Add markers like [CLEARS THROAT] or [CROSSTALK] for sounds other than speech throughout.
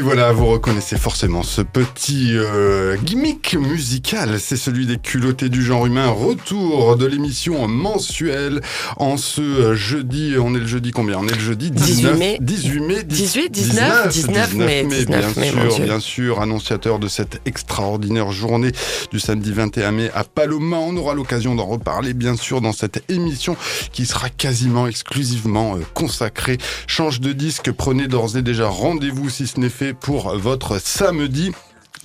Et voilà, vous reconnaissez forcément ce petit euh, gimmick musical, c'est celui des culottés du genre humain, retour de l'émission mensuelle en ce jeudi, on est le jeudi combien? On est le jeudi 19 mai. 18 mai 18, 19, 19 mai, 19 mai, bien sûr, bien sûr, annonciateur de cette extraordinaire journée du samedi 21 mai à Paloma. On aura l'occasion d'en reparler, bien sûr, dans cette émission qui sera quasiment exclusivement euh, consacrée. Change de disque, prenez d'ores et déjà rendez-vous si ce n'est fait pour votre samedi.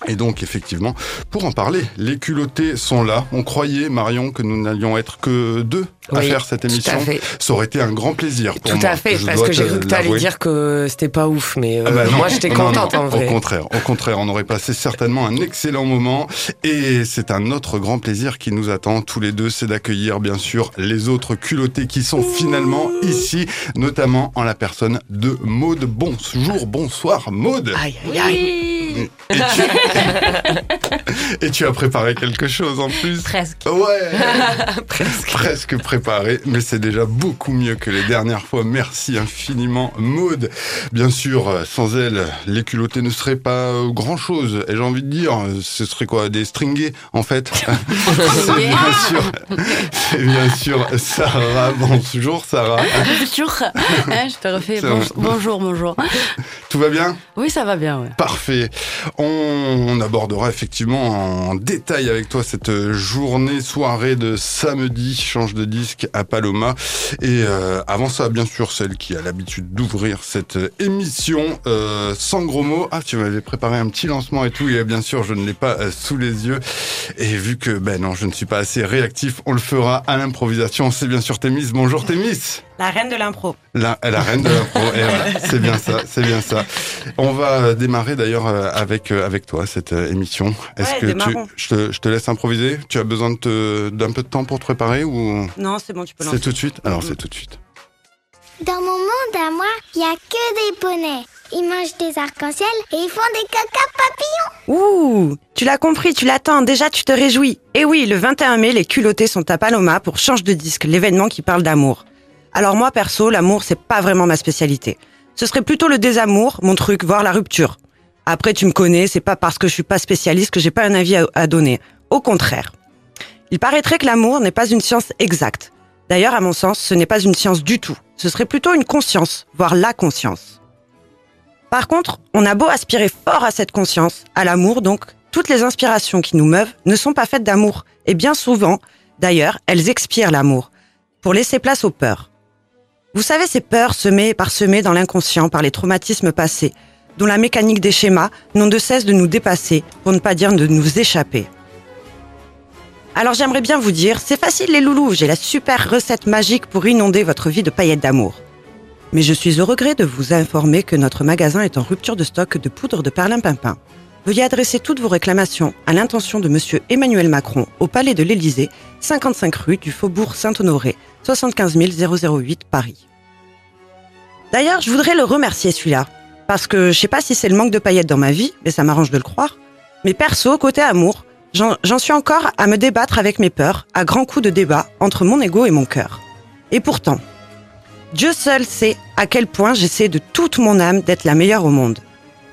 Et donc effectivement, pour en parler, les culottés sont là. On croyait, Marion, que nous n'allions être que deux à Oui, faire cette tout à émission. fait. Ça aurait été un grand plaisir pour Tout moi. à fait, Je parce que j'ai cru que t'allais dire que c'était pas ouf, mais euh, Ah bah non, moi j'étais non, contente non, en vrai. Au contraire, au contraire, on aurait passé certainement un excellent moment et c'est un autre grand plaisir qui nous attend tous les deux, c'est d'accueillir bien sûr les autres culottés qui sont finalement ici, notamment en la personne de Maude. Bonjour, bonsoir Maude. Aïe, aïe, aïe. Et tu... [LAUGHS] et tu as préparé quelque chose en plus Presque. Ouais [LAUGHS] Presque. presque préparé, mais c'est déjà beaucoup mieux que les dernières fois. Merci infiniment, Maude. Bien sûr, euh, sans elle, les culottés ne seraient pas grand chose. Et j'ai envie de dire, euh, ce serait quoi Des stringés, en fait [LAUGHS] C'est bien sûr, c'est bien sûr Sarah. Bonjour, Sarah. Bonjour. Hein, je te refais bonjour, bonjour. Tout va bien? Oui, ça va bien, ouais. Parfait. On abordera effectivement en détail avec toi cette journée, soirée de samedi, change de disque à Paloma. Et euh, avant ça, bien sûr, celle qui a l'habitude d'ouvrir cette émission, euh, sans gros mots. Ah, tu m'avais préparé un petit lancement et tout, et bien sûr, je ne l'ai pas euh, sous les yeux. Et vu que, ben non, je ne suis pas assez réactif, on le fera à l'improvisation. C'est bien sûr Témis. Bonjour Témis. La reine de l'impro. La, la reine de l'impro. Et voilà, [LAUGHS] c'est bien ça, c'est bien ça. On va euh, démarrer d'ailleurs euh, avec euh, avec toi cette émission. Est-ce Ouais, que tu, démarrons. je te, je te laisse improviser? Tu as besoin de te- d'un peu de temps pour te préparer ou? Non, c'est bon, tu peux c'est lancer. tout de suite? Alors c'est tout de suite. Dans mon monde à moi, il y a que des poneys. Ils mangent des arcs-en-ciel et ils font des caca papillons. Ouh, tu l'as compris, tu l'attends, déjà tu te réjouis. Et oui, le 21 mai, les culottés sont à Paloma pour Change de disque, l'événement qui parle d'amour. Alors moi, perso, l'amour, c'est pas vraiment ma spécialité. Ce serait plutôt le désamour, mon truc, voire la rupture. Après, tu me connais, c'est pas parce que je suis pas spécialiste que j'ai pas un avis à, donner. Au contraire. Il paraîtrait que l'amour n'est pas une science exacte. D'ailleurs, à mon sens, ce n'est pas une science du tout. Ce serait plutôt une conscience, voire la conscience. Par contre, on a beau aspirer fort à cette conscience, à l'amour donc, toutes les inspirations qui nous meuvent ne sont pas faites d'amour. Et bien souvent, d'ailleurs, elles expirent l'amour, pour laisser place aux peurs. Vous savez, ces peurs semées et parsemées dans l'inconscient par les traumatismes passés, dont la mécanique des schémas n'ont de cesse de nous dépasser, pour ne pas dire de nous échapper. Alors j'aimerais bien vous dire, c'est facile les loulous, j'ai la super recette magique pour inonder votre vie de paillettes d'amour. Mais je suis au regret de vous informer que notre magasin est en rupture de stock de poudre de perlimpinpin. Veuillez adresser toutes vos réclamations à l'intention de Monsieur Emmanuel Macron au Palais de l'Élysée, 55 rue du Faubourg Saint-Honoré, 75 008 Paris. D'ailleurs, je voudrais le remercier celui-là, parce que je sais pas si c'est le manque de paillettes dans ma vie, mais ça m'arrange de le croire. Mais perso, côté amour, j'en j'en suis encore à me débattre avec mes peurs, à grands coups de débat entre mon ego et mon cœur. Et pourtant, Dieu seul sait à quel point j'essaie de toute mon âme d'être la meilleure au monde.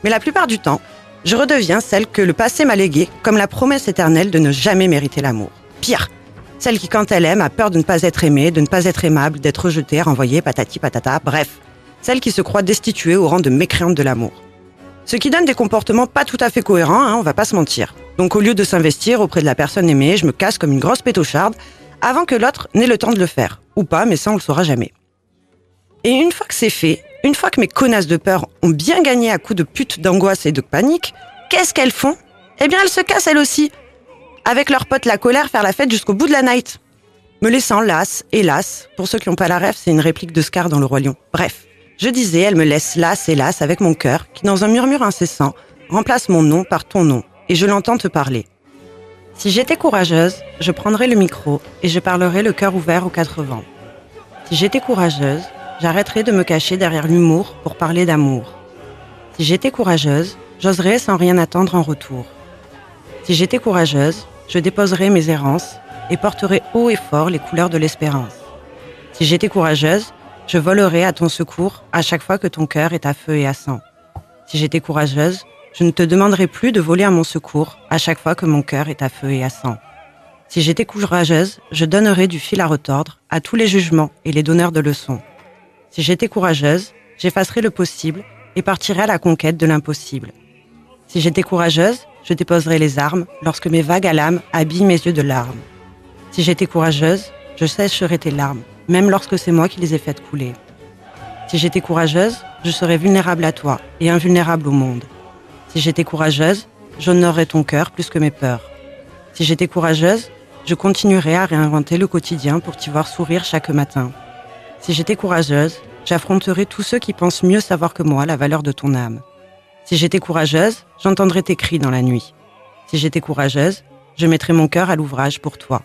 Mais la plupart du temps, je redeviens celle que le passé m'a léguée, comme la promesse éternelle de ne jamais mériter l'amour. Pire, celle qui, quand elle aime, a peur de ne pas être aimée, de ne pas être aimable, d'être rejetée, renvoyée, patati patata, bref, celle qui se croit destituée au rang de mécréante de l'amour. Ce qui donne des comportements pas tout à fait cohérents, hein, on va pas se mentir. Donc au lieu de s'investir auprès de la personne aimée, je me casse comme une grosse pétocharde avant que l'autre n'ait le temps de le faire. Ou pas, mais ça on le saura jamais. Et une fois que c'est fait, une fois que mes connasses de peur ont bien gagné à coups de pute, d'angoisse et de panique, qu'est-ce qu'elles font? Eh bien, elles se cassent elles aussi. Avec leurs potes la colère, faire la fête jusqu'au bout de la night. Me laissant lasse, hélas, pour ceux qui n'ont pas la rêve, c'est une réplique de Scar dans Le Roi Lion. Bref, je disais, elle me laisse lasse, hélas, avec mon cœur, qui dans un murmure incessant, remplace mon nom par ton nom, et je l'entends te parler. Si j'étais courageuse, je prendrais le micro et je parlerais le cœur ouvert aux quatre vents. Si j'étais courageuse, j'arrêterais de me cacher derrière l'humour pour parler d'amour. Si j'étais courageuse, j'oserais sans rien attendre en retour. Si j'étais courageuse, je déposerais mes errances et porterais haut et fort les couleurs de l'espérance. Si j'étais courageuse, je volerais à ton secours à chaque fois que ton cœur est à feu et à sang. Si j'étais courageuse, je ne te demanderais plus de voler à mon secours à chaque fois que mon cœur est à feu et à sang. Si j'étais courageuse, je donnerais du fil à retordre à tous les jugements et les donneurs de leçons. Si j'étais courageuse, j'effacerais le possible et partirais à la conquête de l'impossible. Si j'étais courageuse, je déposerais les armes lorsque mes vagues à l'âme habillent mes yeux de larmes. Si j'étais courageuse, je sécherais tes larmes, même lorsque c'est moi qui les ai faites couler. Si j'étais courageuse, je serais vulnérable à toi et invulnérable au monde. Si j'étais courageuse, j'honorerais ton cœur plus que mes peurs. Si j'étais courageuse, je continuerais à réinventer le quotidien pour t'y voir sourire chaque matin. Si j'étais courageuse, j'affronterais tous ceux qui pensent mieux savoir que moi la valeur de ton âme. Si j'étais courageuse, j'entendrais tes cris dans la nuit. Si j'étais courageuse, je mettrais mon cœur à l'ouvrage pour toi.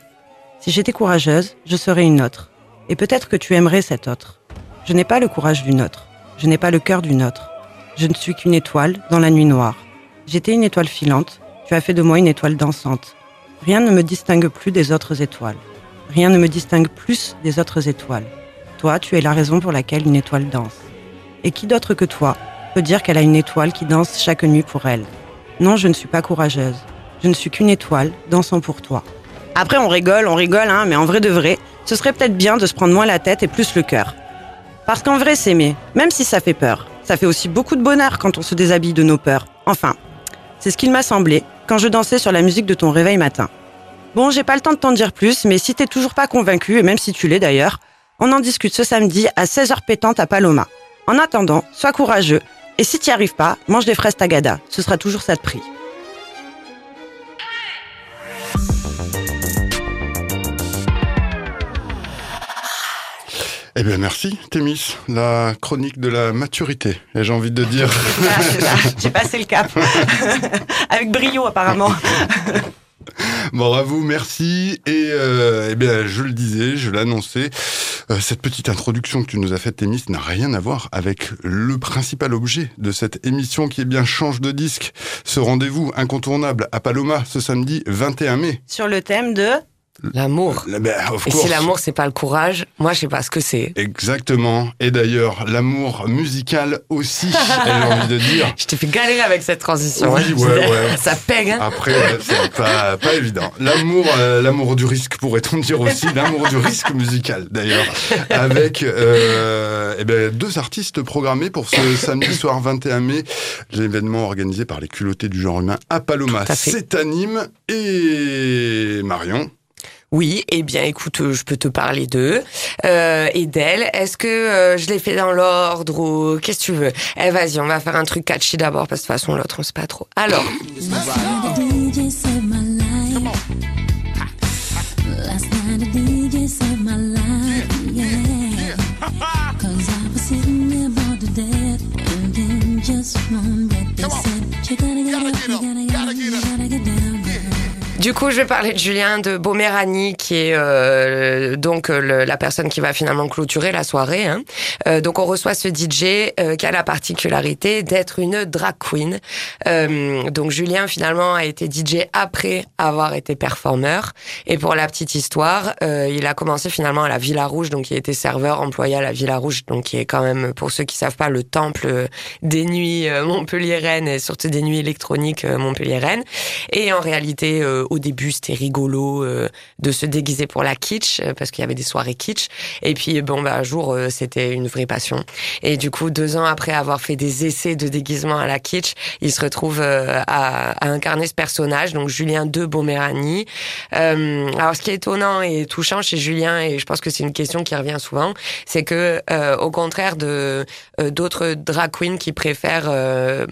Si j'étais courageuse, je serais une autre. Et peut-être que tu aimerais cette autre. Je n'ai pas le courage d'une autre. Je n'ai pas le cœur d'une autre. Je ne suis qu'une étoile dans la nuit noire. J'étais une étoile filante. Tu as fait de moi une étoile dansante. Rien ne me distingue plus des autres étoiles. Rien ne me distingue plus des autres étoiles. Toi, tu es la raison pour laquelle une étoile danse. Et qui d'autre que toi peut dire qu'elle a une étoile qui danse chaque nuit pour elle? Non, je ne suis pas courageuse. Je ne suis qu'une étoile dansant pour toi. Après, on rigole, on rigole, hein, mais en vrai de vrai, ce serait peut-être bien de se prendre moins la tête et plus le cœur. Parce qu'en vrai, s'aimer, même si ça fait peur, ça fait aussi beaucoup de bonheur quand on se déshabille de nos peurs. Enfin, c'est ce qu'il m'a semblé quand je dansais sur la musique de ton réveil matin. Bon, j'ai pas le temps de t'en dire plus, mais si t'es toujours pas convaincu, et même si tu l'es d'ailleurs, on en discute ce samedi à 16h pétante à Paloma. En attendant, sois courageux, et si t'y arrives pas, mange des fraises tagada, ce sera toujours ça de prix. Eh bien, merci, Thémis. La chronique de la maturité, et j'ai envie de dire? J'ai passé le cap. [LAUGHS] Avec brio, apparemment. [LAUGHS] Bon, à vous, merci. Et euh, eh bien, je le disais, je l'annonçais, euh, cette petite introduction que tu nous as faite, Thémis, n'a rien à voir avec le principal objet de cette émission qui est bien Change de disque. Ce rendez-vous incontournable à Paloma ce samedi 21 mai. Sur le thème de... L'amour. La- ben, of Et si l'amour, c'est pas le courage, moi, je sais pas ce que c'est. Exactement. Et d'ailleurs, l'amour musical aussi, [LAUGHS] j'ai envie de dire. Je t'ai fait galérer avec cette transition. Oui, hein, ouais, [LAUGHS] ouais. Ça pègue, hein. Après, ouais, c'est pas, pas évident. L'amour, euh, l'amour du risque, pourrait-on dire aussi, l'amour du risque musical, d'ailleurs, avec euh, eh ben, deux artistes programmés pour ce samedi soir 21 mai, l'événement organisé par les culottés du genre humain à Paloma. C'est Anime et Marion. Oui, eh bien, écoute, euh, je peux te parler d'eux euh, et d'elle. Est-ce que euh, je les fais dans l'ordre ou qu'est-ce que tu veux? Eh, vas-y, on va faire un truc catchy d'abord parce que de toute façon, l'autre, on sait pas trop. Alors, Du coup, je vais parler de Julien de Bomérani, qui est euh, donc euh, le- la personne qui va finalement clôturer la soirée. Hein. Euh, donc, on reçoit ce DJ euh, qui a la particularité d'être une drag queen. Euh, donc, Julien finalement a été DJ après avoir été performeur. Et pour la petite histoire, euh, il a commencé finalement à la Villa Rouge, donc il était serveur employé à la Villa Rouge, donc qui est quand même, pour ceux qui savent pas, le temple des nuits montpelliéraines et surtout des nuits électroniques montpelliéraines. Et en réalité, au début, c'était rigolo euh, de se déguiser pour la kitsch, euh, parce qu'il y avait des soirées kitsch. Et puis, bon, bah, un jour, euh, c'était une vraie passion. Et du coup, deux ans après avoir fait des essais de déguisement à la kitsch, il se retrouve euh, à, à incarner ce personnage, donc Julien de Bomérani. Euh, alors, ce qui est étonnant et touchant chez Julien, et je pense que c'est une question qui revient souvent, c'est que, euh, au contraire de euh, d'autres drag queens qui préfèrent, euh,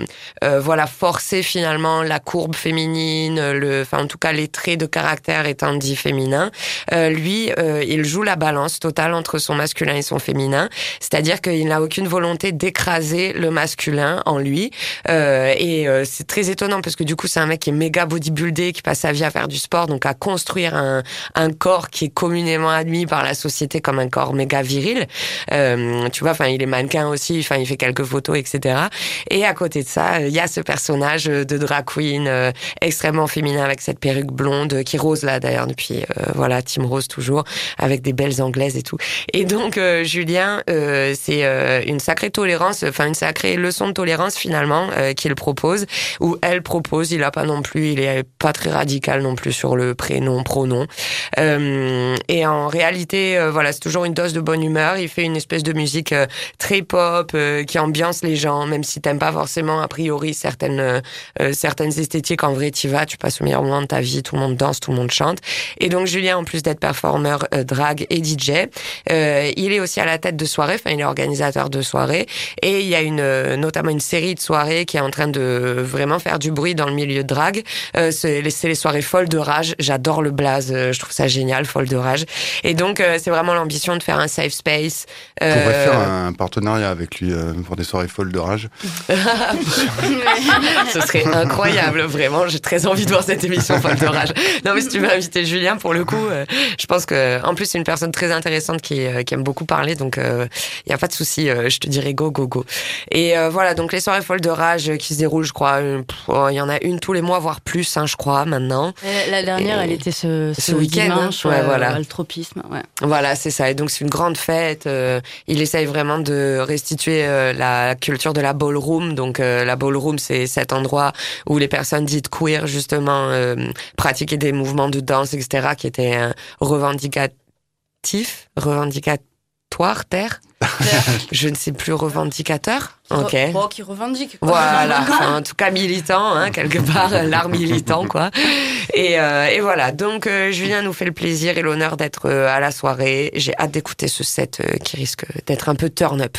euh, voilà, forcer finalement la courbe féminine, le, enfin en tout cas les traits de caractère étant dits féminins, euh, lui, euh, il joue la balance totale entre son masculin et son féminin, c'est-à-dire qu'il n'a aucune volonté d'écraser le masculin en lui, euh, et euh, c'est très étonnant parce que du coup c'est un mec qui est méga bodybuildé, qui passe sa vie à faire du sport, donc à construire un, un corps qui est communément admis par la société comme un corps méga viril. Euh, tu vois, enfin il est mannequin aussi, enfin il fait quelques photos, etc. Et à côté de ça, il y a ce personnage de drag queen euh, extrêmement féminin avec cette perruque perruque blonde, qui rose là d'ailleurs depuis, euh, voilà, Team Rose toujours, avec des belles anglaises et tout. Et donc euh, Julien, euh, c'est euh, une sacrée tolérance, enfin une sacrée leçon de tolérance finalement euh, qu'il propose, où elle propose, il a pas non plus, il est pas très radical non plus sur le prénom, pronom. Et en réalité, voilà, c'est toujours une dose de bonne humeur. Il fait une espèce de musique très pop qui ambiance les gens, même si t'aimes pas forcément a priori certaines certaines esthétiques. En vrai, tu vas, tu passes au meilleur moment de ta vie, tout le monde danse, tout le monde chante. Et donc Julien, en plus d'être performeur, euh, drag et DJ, euh, il est aussi à la tête de soirées. Enfin, il est organisateur de soirées. Et il y a une euh, notamment une série de soirées qui est en train de vraiment faire du bruit dans le milieu de drag. Euh, c'est les, soirées folles de rage. J'adore le blaze. Je trouve ça génial, folle de rage. Et donc, euh, c'est vraiment l'ambition de faire un safe space. On pourrait faire un partenariat avec lui euh, pour des soirées folles de rage. [LAUGHS] Ce serait incroyable, vraiment. J'ai très envie de voir cette émission folle de rage. Non, mais si tu veux inviter Julien, pour le coup, euh, je pense que, en plus, c'est une personne très intéressante qui, euh, qui aime beaucoup parler, donc il y a pas de souci. euh, je te dirais go, go, go. Et euh, voilà, donc les soirées folles de rage euh, qui se déroulent, je crois, euh, oh, il y en a une tous les mois, voire plus, hein, je crois, maintenant. Euh, La dernière, Et elle était ce, ce week-end, dimanche, hein. Ouais, voilà. le tropisme. Ouais. Voilà, c'est ça. Et donc c'est une grande fête. euh, il essaye vraiment de restituer euh, la culture de la ballroom. Donc euh, la ballroom, c'est cet endroit où les personnes dites queer justement pratiquaient des mouvements de danse, etc., qui étaient euh, revendicatifs, revendicatoires, terre. [LAUGHS] Je ne sais plus revendicateur. Ok. Bon, qui revendique. quoi. Voilà, [LAUGHS] Enfin, en tout cas militant, hein, quelque part, euh, l'art militant, quoi. Et, euh, et voilà, donc euh, Julien nous fait le plaisir et l'honneur d'être euh, à la soirée. J'ai hâte d'écouter ce set euh, qui risque d'être un peu turn-up.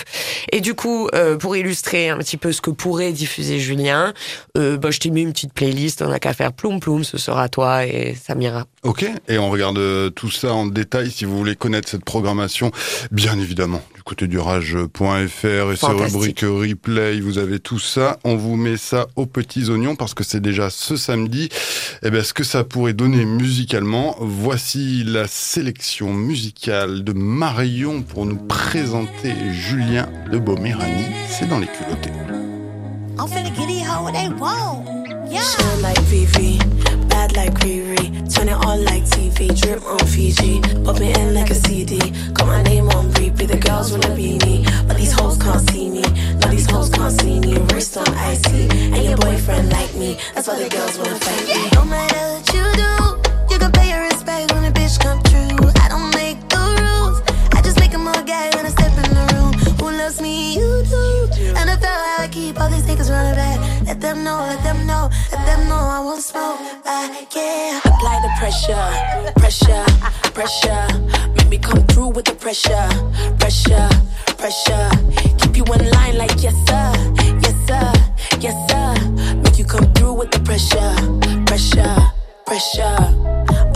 Et du coup, euh, pour illustrer un petit peu ce que pourrait diffuser Julien, euh, bah, je t'ai mis une petite playlist, on n'a qu'à faire ploum ploum, ce sera toi et ça m'ira. Ok, et on regarde tout ça en détail si vous voulez connaître cette programmation, bien évidemment, du côté du rage.fr et ses Fantastique. Replay, vous avez tout ça. On vous met ça aux petits oignons parce que c'est déjà ce samedi. Et bien, ce que ça pourrait donner musicalement, voici la sélection musicale de Marion pour nous présenter Julien de Boméranie. C'est dans les culottés. I'm finna get these hoe what they want. Yeah. Shine like Vivi, bad like Riri. Turn it on like TV, drip on Fiji. Put me in like a CD. Got my name on repeat. The girls wanna be me, but these hoes can't see me. No, these hoes can't see me. Wrist on icy, and your boyfriend like me. That's why the girls wanna fight me. No matter what you do, you can pay your respect when a bitch come true. I don't make the rules. I just make 'em all gay when I step in the room. Who loves me? You do. I I keep all these niggas running back. Let them know, let them know, let them know I won't smoke. Uh, yeah. Apply the pressure, pressure, pressure. Make me come through with the pressure, pressure, pressure. Keep you in line like yes sir, yes sir, yes sir. Make you come through with the pressure, pressure, pressure.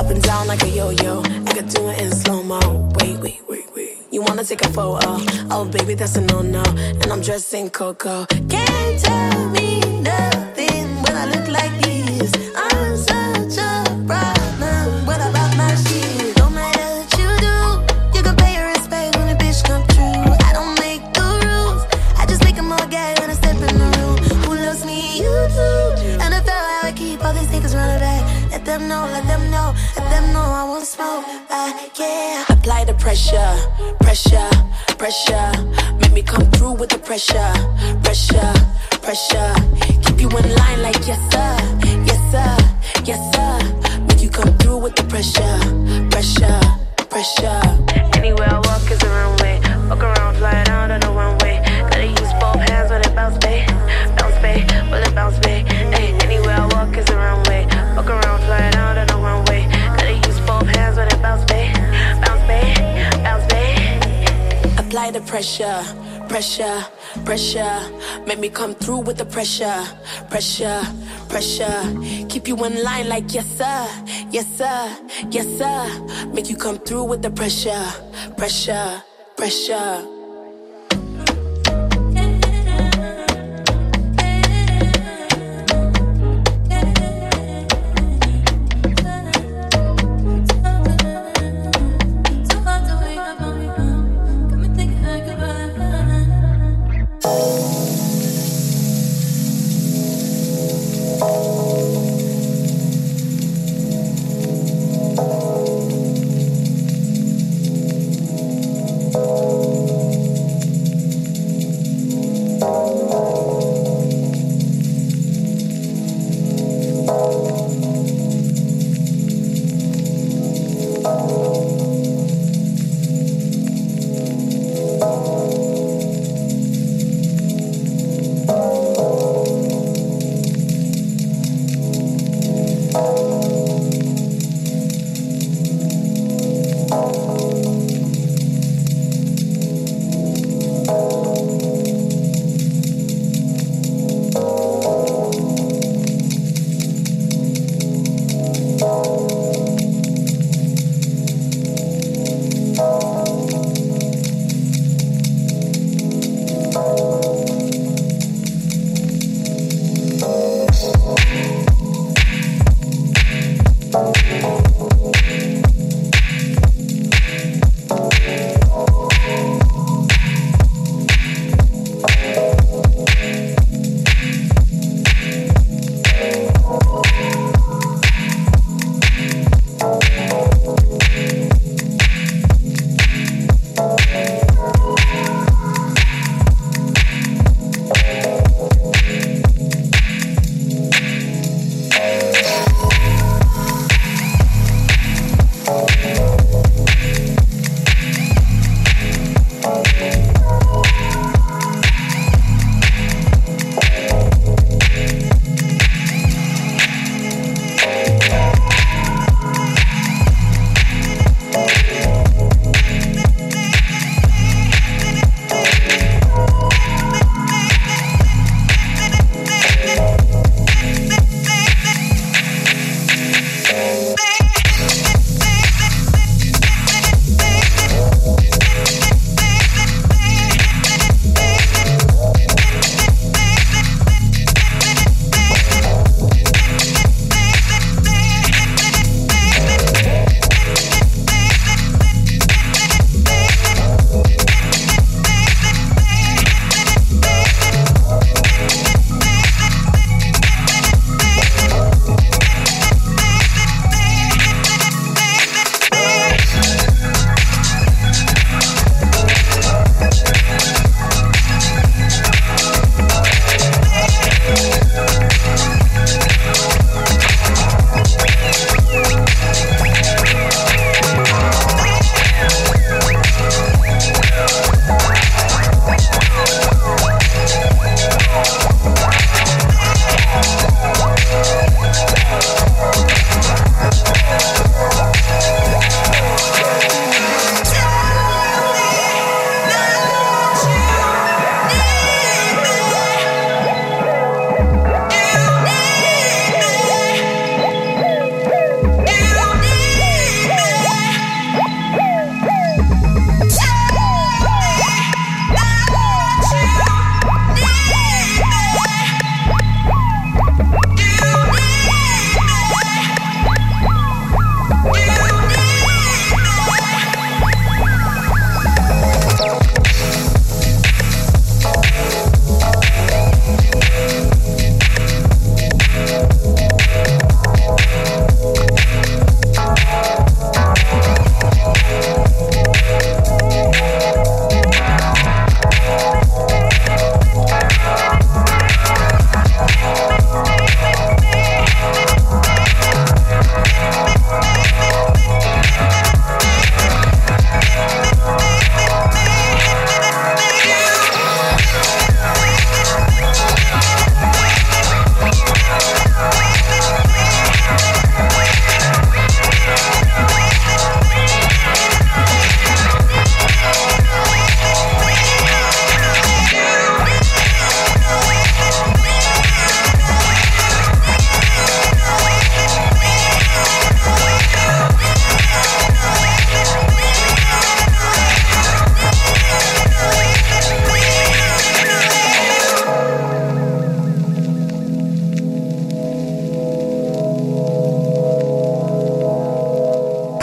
Up and down like a yo-yo. I could do it in slow mo. Wait, wait, wait, wait. You wanna take a photo? Oh baby, that's a no-no. And I'm dressed in cocoa. Can't tell me nothing when I look like this. I'm such a problem. What about my shit? No matter what you do, you can pay your respect when a bitch come true. I don't make the rules. I just make 'em all gay when I step in the room. Who loves me? You do. And I feel how I keep all these niggas running back. Let them know, let them know, let them know I won't smoke. Uh, yeah. Apply the pressure, pressure, pressure. Make me come through with the pressure, pressure, pressure. Keep you in line like yes sir, yes sir, yes sir. Make you come through with the pressure, pressure, pressure. Anywhere I walk is a The pressure, pressure, pressure. Make me come through with the pressure, pressure, pressure. Keep you in line like yes sir, yes sir, yes sir. Make you come through with the pressure, pressure, pressure.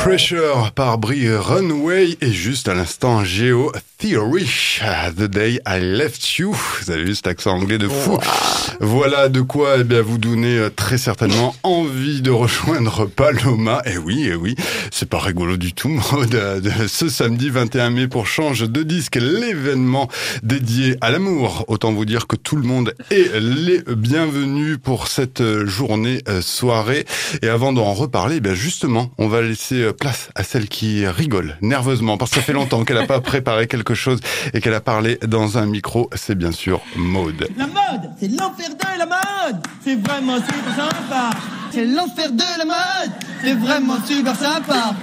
Pressure par Brie Runway et juste à l'instant Geo Theory, The Day I Left You. Vous avez vu cet accent anglais de fou. Voilà de quoi eh bien, vous donner euh, très certainement envie de rejoindre Paloma. Et oui, et oui, c'est pas rigolo du tout, [LAUGHS] ce samedi 21 mai pour Change de disque, l'événement dédié à l'amour. Autant vous dire que tout le monde est les bienvenus pour cette euh, journée euh, soirée. Et avant d'en reparler, eh bien justement, on va laisser place à celle qui rigole nerveusement parce que ça fait longtemps qu'elle n'a pas [LAUGHS] préparé quelque chose et qu'elle a parlé dans un micro. C'est bien sûr Maude. La mode, c'est l'enfer de la mode. C'est vraiment super sympa. C'est l'enfer de la mode. C'est vraiment super sympa.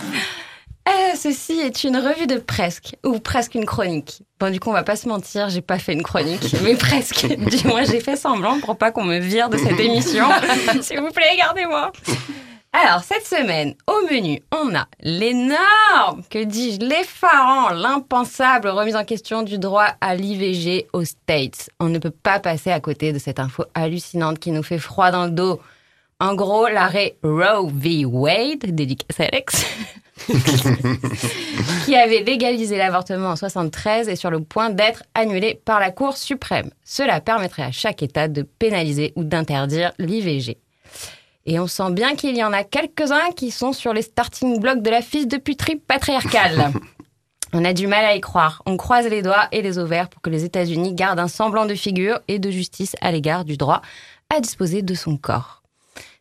Eh, ceci est une revue de presque, ou presque une chronique. Bon, du coup, on va pas se mentir, j'ai pas fait une chronique, [LAUGHS] mais presque. Du moins, j'ai fait semblant pour pas qu'on me vire de cette émission. [LAUGHS] S'il vous plaît, gardez-moi. Alors, cette semaine, au menu, on a l'énorme, que dis-je, l'effarant, l'impensable remise en question du droit à l'IVG aux States. On ne peut pas passer à côté de cette info hallucinante qui nous fait froid dans le dos. En gros, l'arrêt Roe v. Wade, dédicace à Alex, [LAUGHS] qui avait légalisé l'avortement en 73 est sur le point d'être annulé par la Cour suprême. Cela permettrait à chaque État de pénaliser ou d'interdire l'IVG. Et on sent bien qu'il y en a quelques-uns qui sont sur les starting blocks de la fils de puterie patriarcale. [LAUGHS] On a du mal à y croire. On croise les doigts et les ovaires pour que les États-Unis gardent un semblant de figure et de justice à l'égard du droit à disposer de son corps.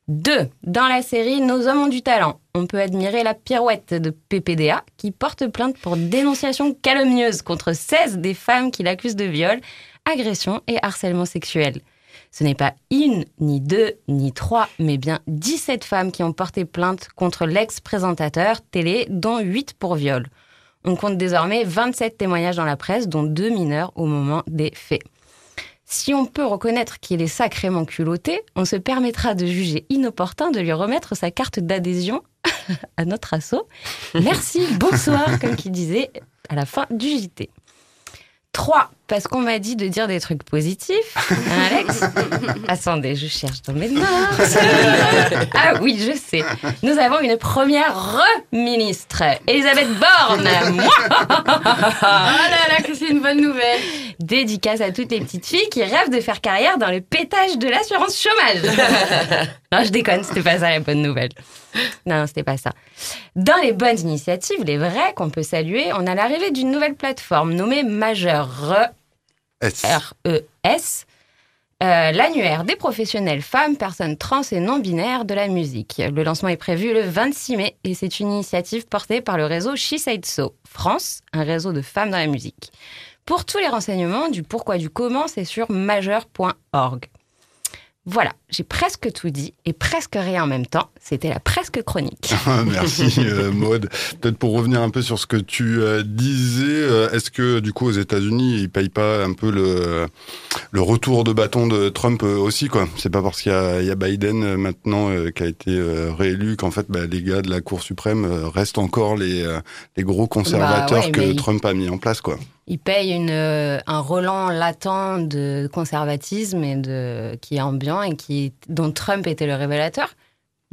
2. Dans la série Nos hommes ont du talent, on peut admirer la pirouette de PPDA qui porte plainte pour dénonciation calomnieuse contre 16 des femmes qui l'accusent de viol, agression et harcèlement sexuel. Ce n'est pas une, ni deux, ni trois, mais bien 17 femmes qui ont porté plainte contre l'ex-présentateur télé, dont 8 pour viol. On compte désormais 27 témoignages dans la presse, dont deux mineurs au moment des faits. Si on peut reconnaître qu'il est sacrément culotté, on se permettra de juger inopportun de lui remettre sa carte d'adhésion [LAUGHS] à notre assaut. Merci, bonsoir, comme qu'il disait à la fin du JT. 3. Parce qu'on m'a dit de dire des trucs positifs. Hein, Alex [LAUGHS] Attendez, je cherche dans mes notes. ah oui, je sais. Nous avons une première re-ministre, Elisabeth Borne. Ah là là, que c'est une bonne nouvelle. Dédicace à toutes les petites filles qui rêvent de faire carrière dans le pétage de l'assurance chômage. non, je déconne, c'était pas ça la bonne nouvelle. Non, non, c'était pas ça. Dans les bonnes initiatives, les vraies qu'on peut saluer, on a l'arrivée d'une nouvelle plateforme nommée Majeur. RES, euh, l'annuaire des professionnels femmes, personnes trans et non-binaires de la musique. Le lancement est prévu le 26 mai et c'est une initiative portée par le réseau She Said So France, un réseau de femmes dans la musique. Pour tous les renseignements du pourquoi du comment, c'est sur majeur.org. Voilà, j'ai presque tout dit et presque rien en même temps. C'était la presque chronique. [LAUGHS] Merci [LAUGHS] euh, Maud. Peut-être pour revenir un peu sur ce que tu euh, disais, euh, est-ce que du coup aux États-Unis ils payent pas un peu le le retour de bâton de Trump aussi quoi? C'est pas parce qu'il y a, il y a Biden maintenant qui a été réélu qu'en fait bah, les gars de la Cour suprême restent encore les les gros conservateurs Bah ouais, que Trump a mis en place quoi. Il paye une, euh, un relent latent de conservatisme et de, qui est ambiant et qui, dont Trump était le révélateur.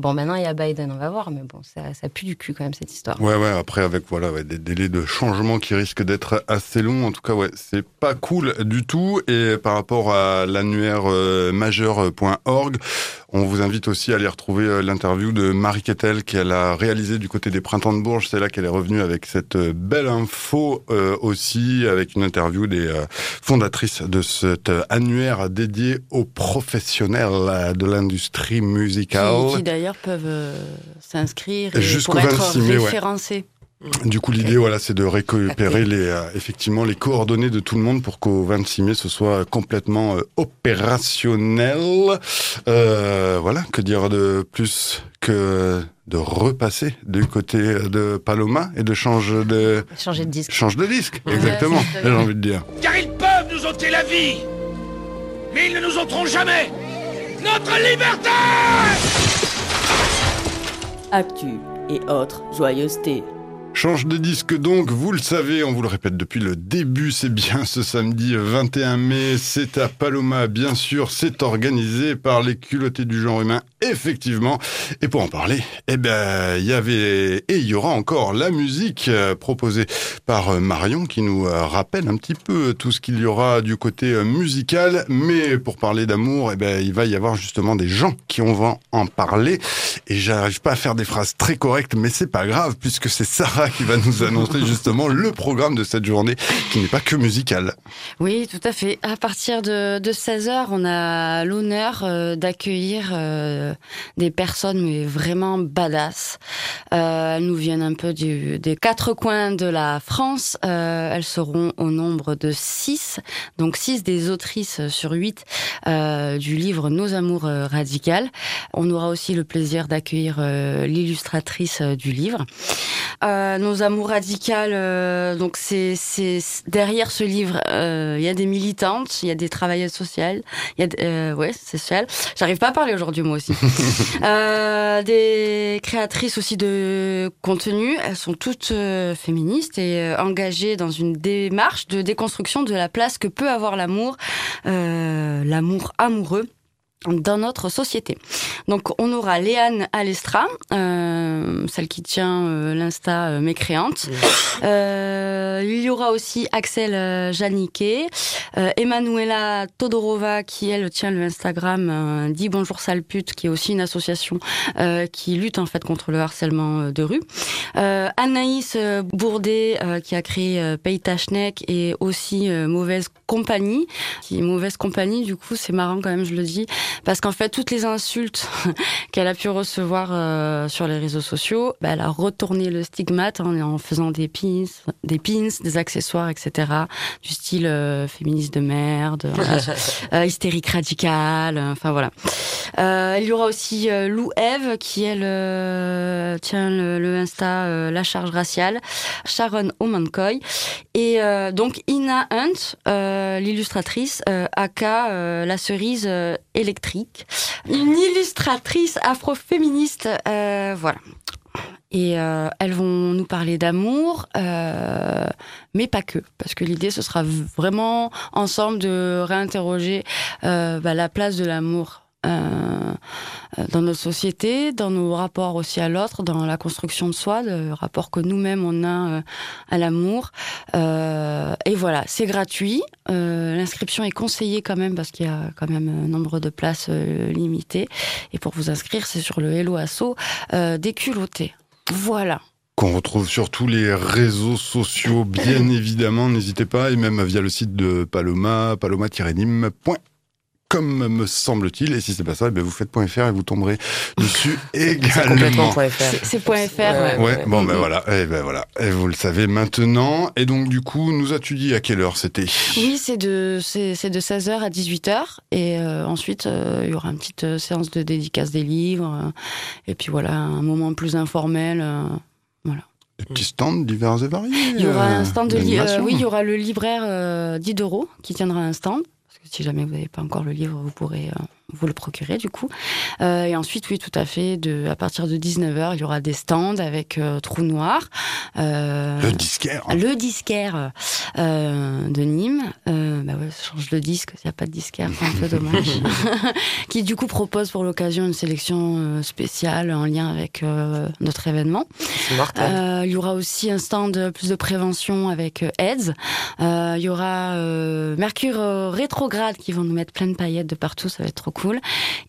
Bon, maintenant il y a Biden, on va voir, mais bon, ça, ça pue du cul quand même cette histoire. Ouais, ouais, après, avec voilà, ouais, des délais de changement qui risquent d'être assez longs. En tout cas, ouais, c'est pas cool du tout. Et par rapport à l'annuaire euh, majeur.org, on vous invite aussi à aller retrouver euh, l'interview de Marie Kettel qu'elle a réalisée du côté des Printemps de Bourges. C'est là qu'elle est revenue avec cette euh, belle info euh, aussi, avec une interview des euh, fondatrices de cet annuaire dédié aux professionnels de l'industrie musicale. Qui, qui d'ailleurs peuvent euh, s'inscrire pour être 26 mai, ouais. Du coup, l'idée, voilà, c'est de récupérer les, euh, effectivement, les coordonnées de tout le monde pour qu'au 26 mai, ce soit complètement euh, opérationnel. Euh, voilà, que dire de plus que de repasser du côté de Paloma et de changer de Changer de disque. change de disque, exactement. J'ai envie de dire. Car ils peuvent nous ôter la vie, mais ils ne nous ôteront jamais notre liberté Actu et autres joyeusetés. Change de disque donc, vous le savez, on vous le répète depuis le début, c'est bien ce samedi 21 mai, c'est à Paloma, bien sûr, c'est organisé par les culottés du genre humain, effectivement. Et pour en parler, eh ben, il y avait, et il y aura encore la musique euh, proposée par euh, Marion qui nous euh, rappelle un petit peu tout ce qu'il y aura du côté musical. Mais pour parler d'amour, eh ben, il va y avoir justement des gens qui vont en parler. Et j'arrive pas à faire des phrases très correctes, mais c'est pas grave puisque c'est Sarah qui va nous annoncer justement le programme de cette journée qui n'est pas que musical. Oui, tout à fait. À partir de, de 16h, on a l'honneur d'accueillir des personnes mais vraiment badass. Euh, elles nous viennent un peu des quatre coins de la France. Euh, elles seront au nombre de six, donc six des autrices sur huit euh, du livre Nos amours euh, radicales. On aura aussi le plaisir d'accueillir euh, l'illustratrice euh, du livre. Euh, nos amours radicales, euh, donc c'est derrière ce livre, euh, il y a des militantes, il y a des travailleuses sociales, il y a euh, ouais c'est social. J'arrive pas à parler aujourd'hui moi aussi. [LAUGHS] euh, des créatrices aussi de contenu, elles sont toutes euh, féministes et euh, engagées dans une démarche de déconstruction de la place que peut avoir l'amour, l'amour amoureux dans notre société. Donc on aura Léane Alestra, celle qui tient euh, l'Insta euh, mécréante. Euh, il y aura aussi Axel euh, Janiquet, euh, Emanuela Todorova qui elle tient le Instagram euh, dit bonjour sale pute qui est aussi une association euh, qui lutte en fait contre le harcèlement euh, de rue. Euh, Anaïs euh, Bourdet euh, qui a créé euh, Paye ta schneck et aussi euh, Mauvaise Compagnie. Qui Mauvaise Compagnie du coup c'est marrant quand même je le dis parce qu'en fait toutes les insultes [LAUGHS] qu'elle a pu recevoir euh, sur les réseaux sociaux, bah, elle a retourné le stigmate en, en faisant des pins, des pins, des accessoires, etc. Du style euh, féministe de merde, [LAUGHS] euh, hystérique radicale, euh, enfin voilà. Euh, il y aura aussi euh, Lou Eve qui elle euh, tient le, le Insta euh, La Charge Raciale, Sharon Omankoy et euh, donc Ina Hunt, euh, l'illustratrice, euh, aka euh, la cerise euh, électrique, une illustratrice afroféministe, euh, voilà. Et euh, elles vont nous parler d'amour, euh, mais pas que, parce que l'idée ce sera vraiment ensemble de réinterroger euh, bah, la place de l'amour euh, dans notre société, dans nos rapports aussi à l'autre, dans la construction de soi, le rapport que nous-mêmes on a euh, à l'amour. Euh, et voilà, c'est gratuit. L'inscription est conseillée quand même parce qu'il y a quand même un nombre de places limitées. Et pour vous inscrire, c'est sur le Hello Asso des culottés. Voilà. Qu'on retrouve sur tous les réseaux sociaux, bien [COUGHS] évidemment. N'hésitez pas, et même via le site de Paloma, paloma-nim.com, me semble-t-il. Et si c'est pas ça, eh ben vous faites .fr et vous tomberez dessus [LAUGHS] également. C'est .fr. ouais. Ouais, bon ben voilà, et ben voilà, et vous le savez maintenant. Et donc du coup, nous as-tu dit à quelle heure c'était? Oui, c'est de, c'est, de 16h à 18h. Et euh, ensuite, euh, il y aura une petite euh, séance de dédicace des livres. euh, et puis voilà, un moment plus informel. euh, voilà. Des petits stands divers et variés. Il y aura un stand de li- euh, d'animation. oui, il y aura le libraire euh, Diderot qui tiendra un stand. Si jamais vous n'avez pas encore le livre, vous pourrez euh, vous le procurer du coup. Euh, et ensuite, oui, tout à fait. De, à partir de 19h, il y aura des stands avec euh, Trou Noir. euh, Le disquaire. le disquaire euh, de Nîmes, euh, bah ouais, ça change de disque, s'il n'y a pas de disquaire, c'est un peu dommage. [LAUGHS] [LAUGHS] qui du coup propose pour l'occasion une sélection spéciale en lien avec euh, notre événement. Euh, il y aura aussi un stand plus de prévention avec euh, AIDS. Euh, il y aura euh, Mercure euh, rétrograde qui vont nous mettre plein de paillettes de partout, ça va être trop cool.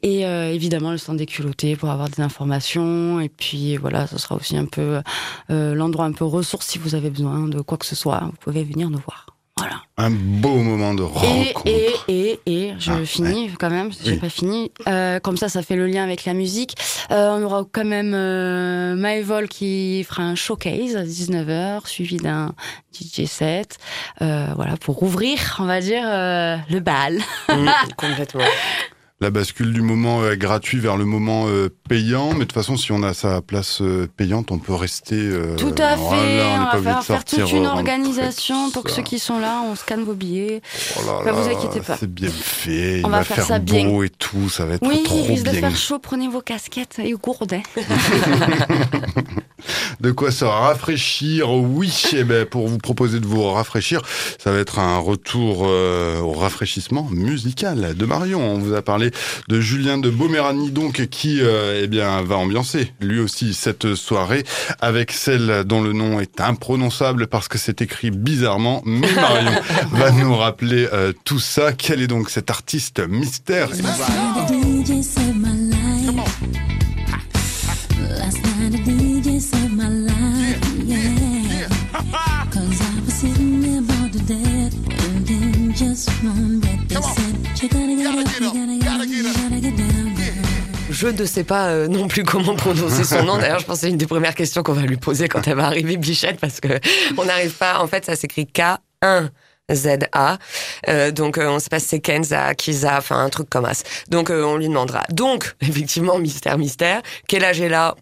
Et euh, évidemment le stand des culottés pour avoir des informations. Et puis voilà, ce sera aussi un peu euh, l'endroit un peu ressource si vous avez besoin de quoi que ce soit. Vous pouvez venir nous voir. Voilà. Un beau moment de Et, rencontre. et, et, et, je Ah, finis quand même, j'ai Oui. pas fini. Euh, comme ça, ça fait le lien avec la musique. Euh, on aura quand même euh, Maëvol qui fera un showcase à 19h, suivi d'un DJ set. Euh, voilà, pour ouvrir, on va dire, euh, le bal. [LAUGHS] complètement. La bascule du moment euh, gratuit vers le moment euh, payant, mais de toute façon, si on a sa place euh, payante, on peut rester. Tout à fait. voilà, on on va faire, toute une organisation pour que ceux qui sont là, on scanne vos billets. Oh là Bah, vous inquiétez pas. C'est bien fait. On il va va faire faire, ça beau bien. et tout. Ça va être Oui, trop il risque de bien. faire chaud, prenez vos casquettes et gourdets. [LAUGHS] De quoi se rafraîchir Oui, eh ben, pour vous proposer de vous rafraîchir, ça va être un retour au rafraîchissement musical de Marion. On vous a parlé de Julien de Boméranie, donc, qui euh, eh bien, va ambiancer lui aussi cette soirée avec celle dont le nom est imprononçable parce que c'est écrit bizarrement, mais Marion [LAUGHS] va nous rappeler euh, tout ça. Quel est donc cet artiste mystère? Je ne sais pas euh, non plus comment prononcer son nom. D'ailleurs, je pense que c'est une des premières questions qu'on va lui poser quand elle va arriver, Bichette, parce que on n'arrive pas. En fait, ça s'écrit K1. ZA. Euh, donc, euh, on sait pas si c'est Kenza, Kiza, enfin, un truc comme ça. Donc, euh, on lui demandera. Donc, [LAUGHS] effectivement, mystère, mystère. Quel âge est là